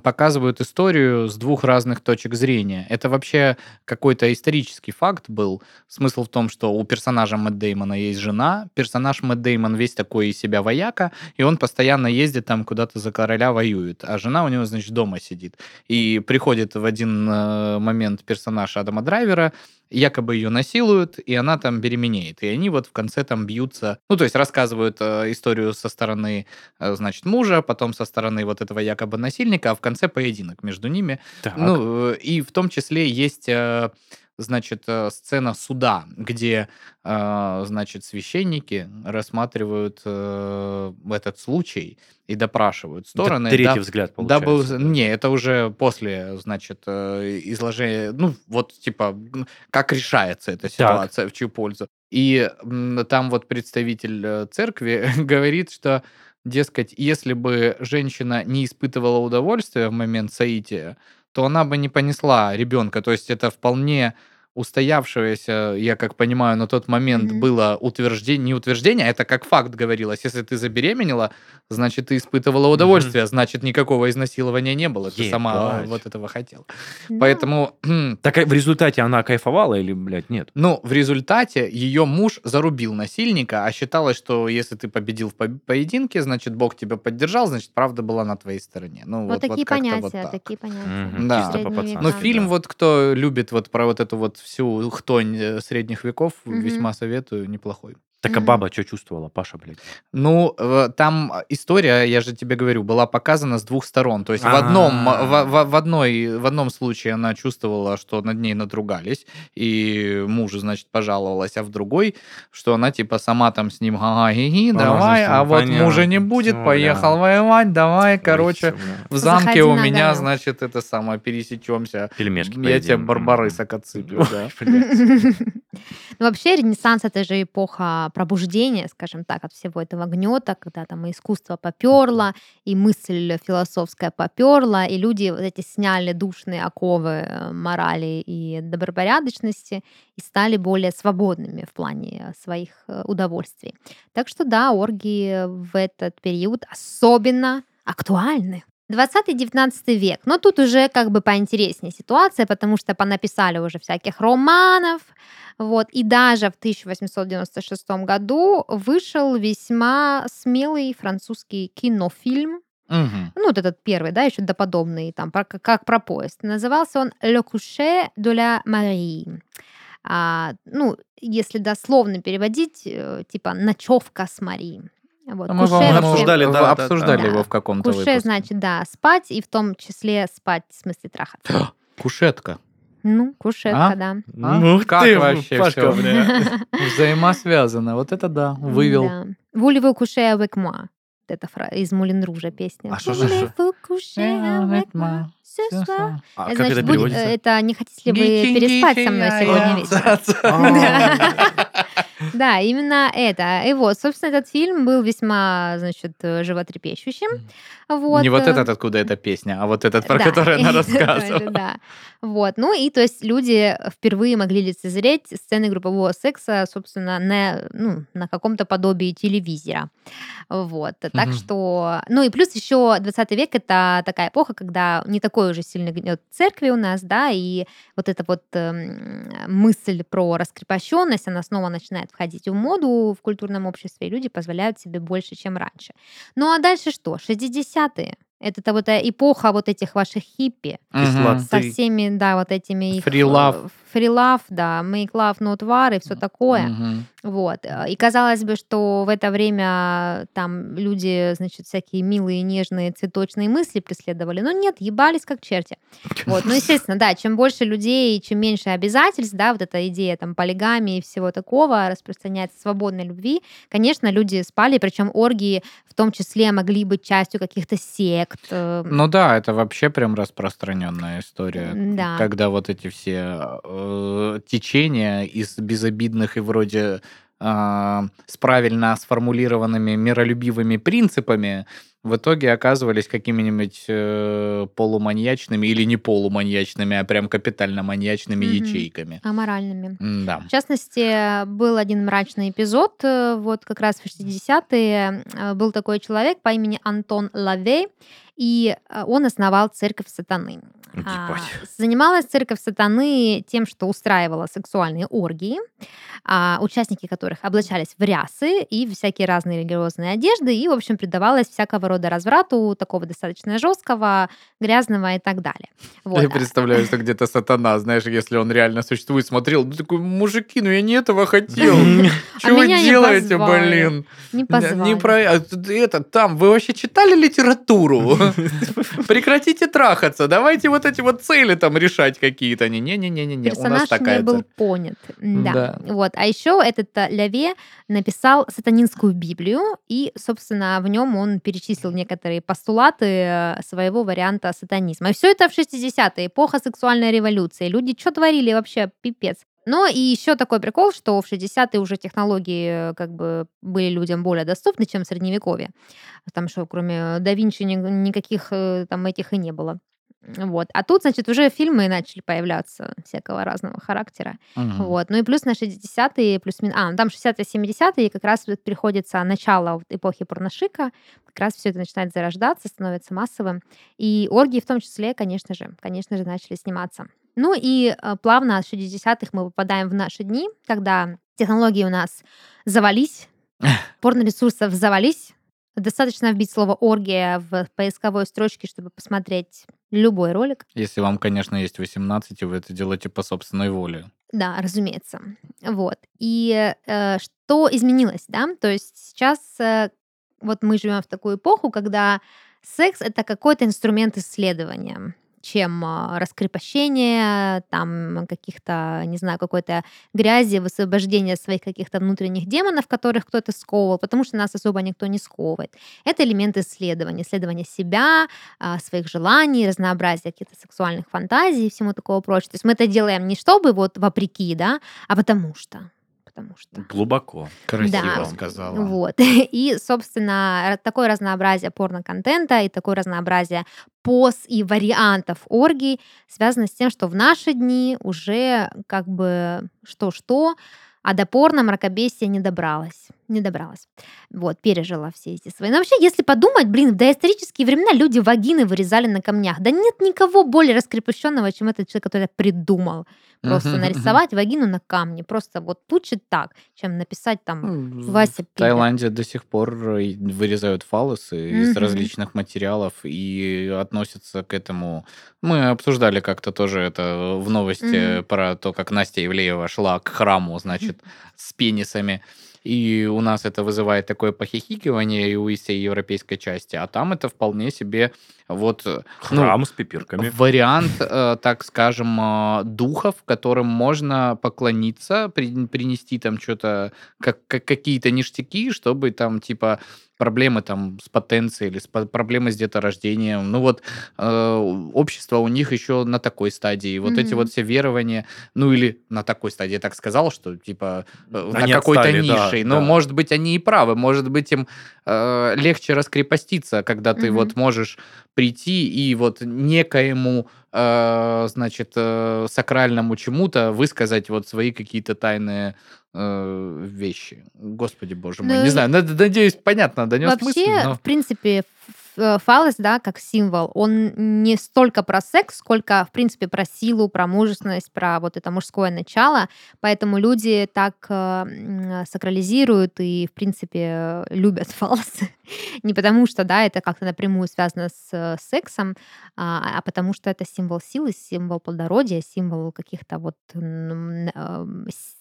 показывают историю с двух разных точек зрения. Это вообще какой-то исторический факт был. Смысл в том, что у персонажа Мэтт Деймона есть жена, персонаж Мэтт Деймон весь такой из себя вояка, и он постоянно ездит там куда-то за короля воюет, а жена у него, значит, дома сидит. И приходит в один э, момент персонаж Адама Драйвера, якобы ее насилуют, и она там беременеет. И они вот в конце там бьются, ну, то есть рассказывают э, историю со стороны, э, значит, мужа, потом со стороны вот этого якобы насильника, а в конце поединок между ними. Так. Ну, э, и в том числе есть, э, значит, э, сцена суда, где, э, значит, священники рассматривают э, этот случай и допрашивают стороны. Это третий да- взгляд, Дабы, получается. уз- не, это уже после, значит, изложения, ну, вот, типа, как решается эта ситуация, в чью пользу. И там вот представитель церкви говорит, что, дескать, если бы женщина не испытывала удовольствия в момент соития, то она бы не понесла ребенка. То есть это вполне устоявшееся, я как понимаю, на тот момент Мгм. было утверждение, не утверждение, а это как факт говорилось. Если ты забеременела, значит, ты испытывала удовольствие, значит, никакого изнасилования не было. Ты сама Ебать. вот этого хотела. Да. Поэтому, Так а в результате она кайфовала или, блядь, нет? ну, в результате ее муж зарубил насильника, а считалось, что если ты победил в по- поединке, значит, Бог тебя поддержал, значит, правда была на твоей стороне. Ну, Вот, вот, такие вот понятия, вот так. такие понятия. Мгм, Да. Чисто Средние по-пацански. Ну, фильм да. вот, кто любит вот про вот эту вот всю хтонь э, средних веков, Мгм. весьма советую, неплохой. Так а баба что чувствовала, Паша, блядь? Ну, э, там история, я же тебе говорю, была показана с двух сторон. То есть в одном, А. в, в- в одной, в одном случае она чувствовала, что над ней надругались, и мужу, значит, пожаловалась, а в другой, что она типа сама там с ним ага ги давай, а вот понятно. мужа не будет, поехал воевать, давай, короче, в замке Заходи у меня, значит, это самое, пересечемся. Пельмешки Я тебе барбарысок отсыплю, да. Ну, вообще, Ренессанс — это же эпоха пробуждение, скажем так, от всего этого гнета, когда там и искусство поперло, и мысль философская поперла, и люди вот эти сняли душные оковы э, морали и добропорядочности и стали более свободными в плане своих э, удовольствий. Так что да, оргии в этот период особенно актуальны. 20-19 век. Но тут уже как бы поинтереснее ситуация, потому что понаписали уже всяких романов. Вот. И даже в 1896 году вышел весьма смелый французский кинофильм. Мгм. Ну, вот этот первый, да, еще доподобный, там, про- как про поезд. Назывался он «Le coucher de la Marie». А, ну, если дословно переводить, э, типа «ночевка с Мари». Вот. А Мы, Куше вообще- обсуждали, да, да, обсуждали да. его в каком-то Куше выпуске. значит, да, спать, и в том числе спать, в смысле трахаться. Кушетка. Ну, кушетка, А? да. А? Ну Как ты, вообще Пашка, бля. Взаимосвязано. Вот это да, вывел. Да. Voulez-vous coucher avec moi? Это из Мулин Ружа песня. А что же-? А Это как это переводится? это не хотите ли вы переспать со мной сегодня вечером? Да, именно это. И вот, собственно, этот фильм был весьма, значит, э, животрепещущим. Вот. Не вот э, этот, откуда эта песня, а вот этот, про Да, который она рассказывала. Да. Вот. Ну и то есть люди впервые могли лицезреть сцены группового секса, собственно, на, ну, на каком-то подобии телевизора. Вот. Так что... Ну и плюс еще 20 век — это такая эпоха, когда не такой уже сильный гнет церкви у нас, да, и вот эта вот эм, мысль про раскрепощенность, она снова начинает входить в моду в культурном обществе, и люди позволяют себе больше, чем раньше. Ну а дальше что? 60-е. Это вот э, эпоха вот этих ваших хиппи Мгм. со всеми, да, вот этими их... Free love. э, Free love, да, make love, not war и все такое. Мгм. Вот. э, И казалось бы, что в это время там люди, значит, всякие милые, нежные, цветочные мысли преследовали. Но нет, ебались как черти. Вот. Ну, естественно, да, чем больше людей, чем меньше обязательств, да, вот эта идея там полигамии и всего такого распространяется свободной любви, конечно, люди спали, причем оргии в том числе могли быть частью каких-то сект. Э, Ну да, это вообще прям распространенная история. Да. Когда вот эти все э, течения из безобидных и вроде а, с правильно сформулированными миролюбивыми принципами в итоге оказывались какими-нибудь э, полуманьячными или не полуманьячными, а прям капитально маньячными Мгм. ячейками. аморальными. Да. В частности, был один мрачный эпизод, э, вот как раз в 60-е э, был такой человек по имени Антон Лавей, и э, он основал церковь сатаны. А. Занималась церковь сатаны тем, что устраивала сексуальные оргии, а, участники которых облачались в рясы и всякие разные религиозные одежды, и, в общем, предавалось всякого рода разврату, такого достаточно жесткого, грязного и так далее. Вот. Я представляю, что где-то сатана, знаешь, если он реально существует, смотрел, ну такой, мужики, ну я не этого хотел. Меня не делаете, позвали. блин? Не Не позвали. про а, это там. Вы вообще читали литературу? Прекратите трахаться. Давайте вот эти вот цели там решать какие-то. Не, не, не, не, не, не. У нас персонаж такая не был понят. Да. Да. Вот. А еще этот э, Ляве написал сатанинскую Библию, и, собственно, в нем он перечислил некоторые постулаты э, своего варианта сатанизма. И все это в 60-е, эпоха сексуальной революции. Люди что творили вообще, пипец. Но и еще такой прикол, что в 60-е уже технологии э, как бы были людям более доступны, чем в средневековье. Там что, кроме да Винчи ни- никаких э, там этих и не было. Вот. А тут, значит, уже фильмы начали появляться всякого разного характера. Мгм. Вот. Ну и плюс на 60-е, плюс мин... А, ну там 60-е, 70-е, как раз приходится начало эпохи порношика, как раз все это начинает зарождаться, становится массовым. И оргии в том числе, конечно же, конечно же, начали сниматься. Ну и э, плавно от 60-х мы попадаем в наши дни, когда технологии у нас завались, порноресурсов завались. Достаточно вбить слово «оргия» в поисковой строчке, чтобы посмотреть любой ролик. Если вам, конечно, есть 18, и вы это делаете по собственной воле. Да, разумеется. Вот. И э, что изменилось, да? То есть сейчас э, вот мы живем в такую эпоху, когда секс это какой-то инструмент исследования чем а, раскрепощение, там каких-то, не знаю, какой-то грязи, высвобождение своих каких-то внутренних демонов, которых кто-то сковывал, потому что нас особо никто не сковывает. Это элемент исследования, исследования себя, а, своих желаний, разнообразия каких-то сексуальных фантазий и всему такого прочего. То есть мы это делаем не чтобы вот вопреки, да, а потому что потому что... Глубоко. Красиво Да. сказала. Вот. И, собственно, такое разнообразие порно-контента и такое разнообразие поз и вариантов оргий связано с тем, что в наши дни уже как бы что-что, а до порно мракобесия не добралась. Не добралась. Вот, пережила все эти свои. Но вообще, если подумать, блин, в доисторические времена люди вагины вырезали на камнях. Да нет никого более раскрепощенного, чем этот человек, который это придумал. Просто мгм. нарисовать вагину на камне. Просто вот лучше так, чем написать там Ну, Вася В. Таиланде до сих пор и вырезают фалосы из Мгм. различных материалов и относятся к этому. Мы обсуждали как-то тоже это в новости Мгм. про то, как Настя Ивлеева шла к храму, значит, с пенисами. И у нас это вызывает такое похихикивание и у всей европейской части, а там это вполне себе вот э, ну, Храм с пипирками. Вариант, э, так скажем, э, духов, которым можно поклониться, при- принести там что-то, как, как- какие-то ништяки, чтобы там типа проблемы там с потенцией или с по- проблемы с деторождением. Ну вот э, общество у них еще на такой стадии. Вот эти Мгм. вот все верования, ну или на такой стадии, я так сказал, что типа э, на какой-то отстали, да. Но да. может быть они и правы, может быть им э, легче раскрепоститься, когда ты Мгм. вот можешь прийти и вот некоему, э, значит, э, сакральному чему-то высказать вот свои какие-то тайные э, вещи. Господи, боже мой. Ну, Не знаю, над- надеюсь, понятно, донес Вообще, мысль, но... в принципе, фалос, да, как символ, он не столько про секс, сколько, в принципе, про силу, про мужественность, про вот это мужское начало. Поэтому люди так э, сакрализируют и, в принципе, любят фалосы. Не потому что, да, это как-то напрямую связано с э, сексом, а а потому что это символ силы, символ плодородия, символ каких-то вот, не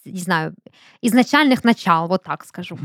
знаю, изначальных начал, вот так скажу.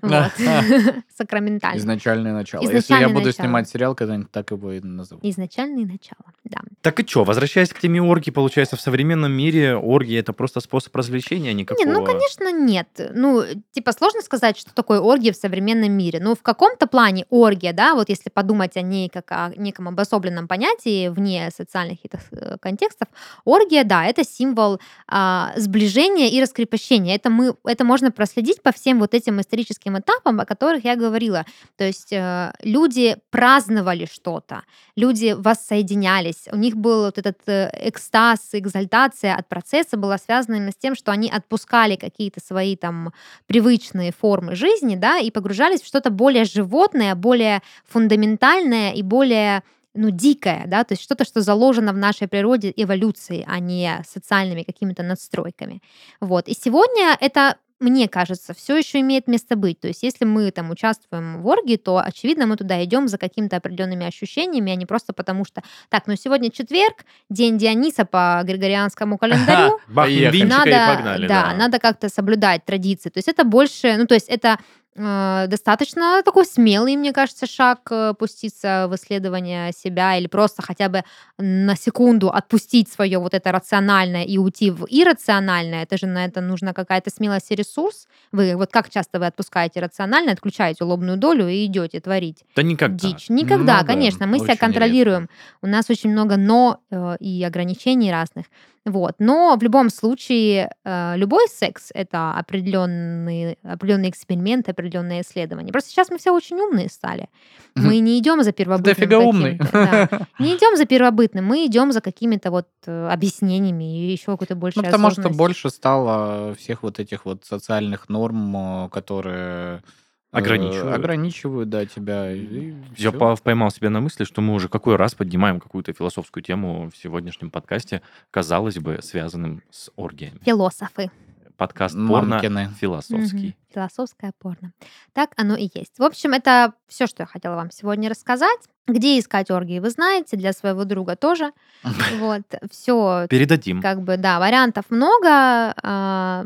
Сакраментально. Изначальное начало. Если Изначальное я буду начало. снимать сериал, когда-нибудь так его и назову. Изначальные начала, да. Так и что, возвращаясь к теме оргии, получается, в современном мире оргии это просто способ развлечения, а никакого... Не, ну, конечно, нет. Ну, типа, сложно сказать, что такое оргия в современном мире. Ну, в каком-то плане оргия, да, вот если подумать о ней как о неком обособленном понятии вне социальных каких-то э, контекстов, оргия, да, это символ а, сближения и раскрепощения. Это, мы, это можно проследить по всем вот этим историческим этапам, о которых я говорила. То есть э, люди праздновали что-то, люди воссоединялись, у них был вот этот э, экстаз, экзальтация от процесса была связана именно с тем, что они отпускали какие-то свои там привычные формы жизни, да, и погружались в что-то более животное, более фундаментальное и более ну, дикое, да, то есть что-то, что заложено в нашей природе эволюции, а не социальными какими-то надстройками. Вот. И сегодня это мне кажется, все еще имеет место быть. То есть, если мы там участвуем в оргии, то, очевидно, мы туда идем за какими-то определенными ощущениями, а не просто потому что, так, ну сегодня четверг, день Диониса по григорианскому календарю, и надо, погнали. да, надо как-то соблюдать традиции. То есть это больше, ну то есть это достаточно такой смелый, мне кажется, шаг э, пуститься в исследование себя или просто хотя бы на секунду отпустить свое вот это рациональное и уйти в иррациональное. Это же на это нужна какая-то смелость и ресурс. Вы вот как часто вы отпускаете рациональное, отключаете лобную долю и идете творить Да никогда. дичь. Никогда, Ну да, конечно. Мы себя контролируем. У нас очень много но э, и ограничений разных. Вот. Но в любом случае э, любой секс это определенный, определенный эксперимент, определенное исследование. Просто сейчас мы все очень умные стали. Мы не идем за первобытным. Дофига умный. да. Не идем за первобытным, мы идем за какими-то вот э, объяснениями и еще какой-то большей Ну, потому что больше стало всех вот этих вот социальных норм, э, которые Ограничивают. ограничивают, да, тебя. и Я по- поймал себя на мысли, что мы уже какой раз поднимаем какую-то философскую тему в сегодняшнем подкасте, казалось бы, связанным с оргиями. Философы. Подкаст порно философский. Мгм. Философское порно. Так оно и есть. В общем, это все, что я хотела вам сегодня рассказать. Где искать оргии, вы знаете, для своего друга тоже. Вот, все, Передадим. как бы, да, вариантов много.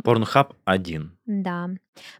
Порнхаб один. да.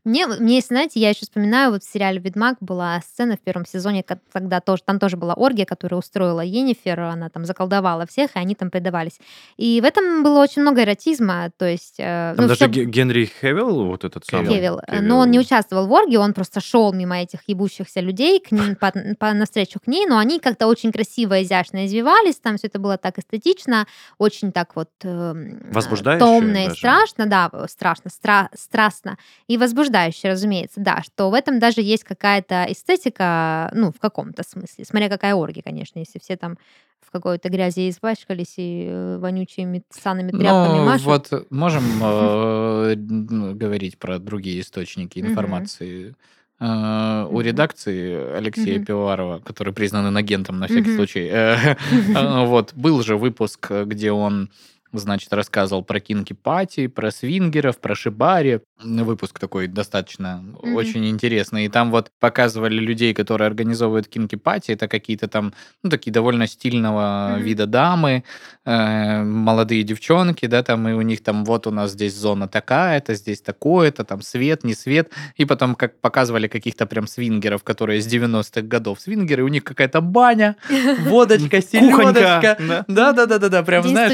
Мне, мне, знаете, я еще вспоминаю, вот в сериале «Ведьмак» была сцена в первом сезоне, ко- когда тоже, там тоже была оргия, которую устроила Енифер, она там заколдовала всех, и они там предавались. И в этом было очень много эротизма, то есть... э, Там ну, даже Ге- Генри Хевилл, вот этот самый. Оргии Но он не участвовал в оргии, он просто шел мимо этих ебущихся людей к ним, по, по- навстречу к ней, но они как-то очень красиво, изящно извивались, там все это было так эстетично, очень так вот эм, Возбуждающе томно и даже. страшно, да, э, страшно, стра- страстно и возбуждающе, разумеется, да, что в этом даже есть какая-то эстетика, ну, в каком-то смысле, смотря какая оргия, конечно, если все там в какой-то грязи испачкались и э, вонючими санными тряпками Ну, машут. вот можем э, ну, говорить про другие источники информации. Э, У редакции Алексея Мгм. Пивоварова, который признан инагентом на всякий случай, э, вот. Был же выпуск, где он значит, рассказывал про кинки-пати, про свингеров, про шибари. Выпуск такой достаточно Мгм. очень интересный. И там вот показывали людей, которые организовывают кинки-пати. Это какие-то там, ну, такие довольно стильного Мгм. вида дамы, э, молодые девчонки, да, там, и у них там вот у нас здесь зона такая-то, здесь такое-то, там свет, не свет. И потом как показывали каких-то прям свингеров, которые с 90-х годов свингеры, у них какая-то баня, водочка, селедочка. да. Да-да-да-да-да, прям знаешь.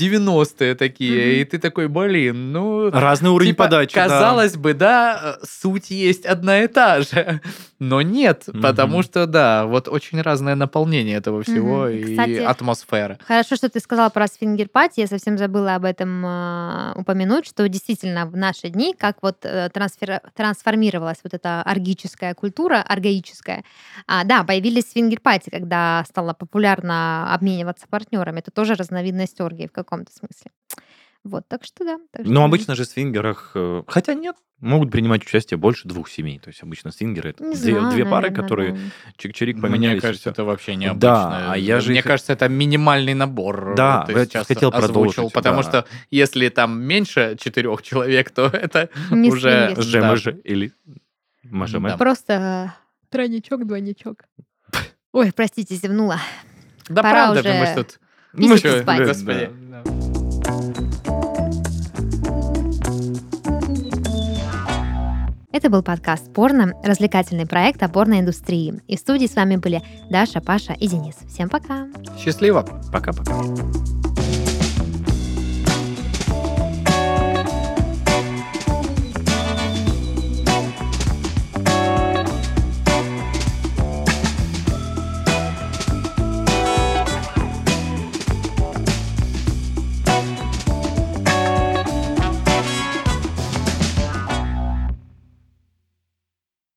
90-е такие, и ты такой, блин, ну... Разный уровень типа, подачи, да. Казалось бы, да, э, суть есть одна и та же, но нет, Мгм. потому что, да, вот очень разное наполнение этого всего Мгм. и Кстати, атмосфера. Хорошо, что ты сказала про свингер-пати. Я совсем забыла об этом а, упомянуть, что действительно в наши дни, как вот э, трансфер- трансформировалась вот эта оргическая культура, оргаическая. А, да, появились свингер-пати, когда стало популярно обмениваться партнерами. Это тоже разновидность оргии в каком-то смысле. Вот, так что да. так что Но обычно же в свингерах, э, хотя нет, могут принимать участие больше двух семей. То есть обычно свингеры это Не две, знаю, две пары, наверно, которые да. чик-чирик поменялись. Мне кажется, это вообще необычно. Да, а я же Мне кажется, это минимальный набор. Да, ты я сейчас хотел озвучил, продолжить, Потому да. что если там меньше четырех человек, то это Не уже... Же, да. или маже Да. Просто э, тройничок, двойничок. Ой, простите, зевнула. Да Пора правда, уже же, мы тут... чё, спать. Господи. Это был подкаст «Порно», развлекательный проект о порноиндустрии. И в студии с вами были Даша, Паша и Денис. Всем пока! Счастливо. Пока-пока.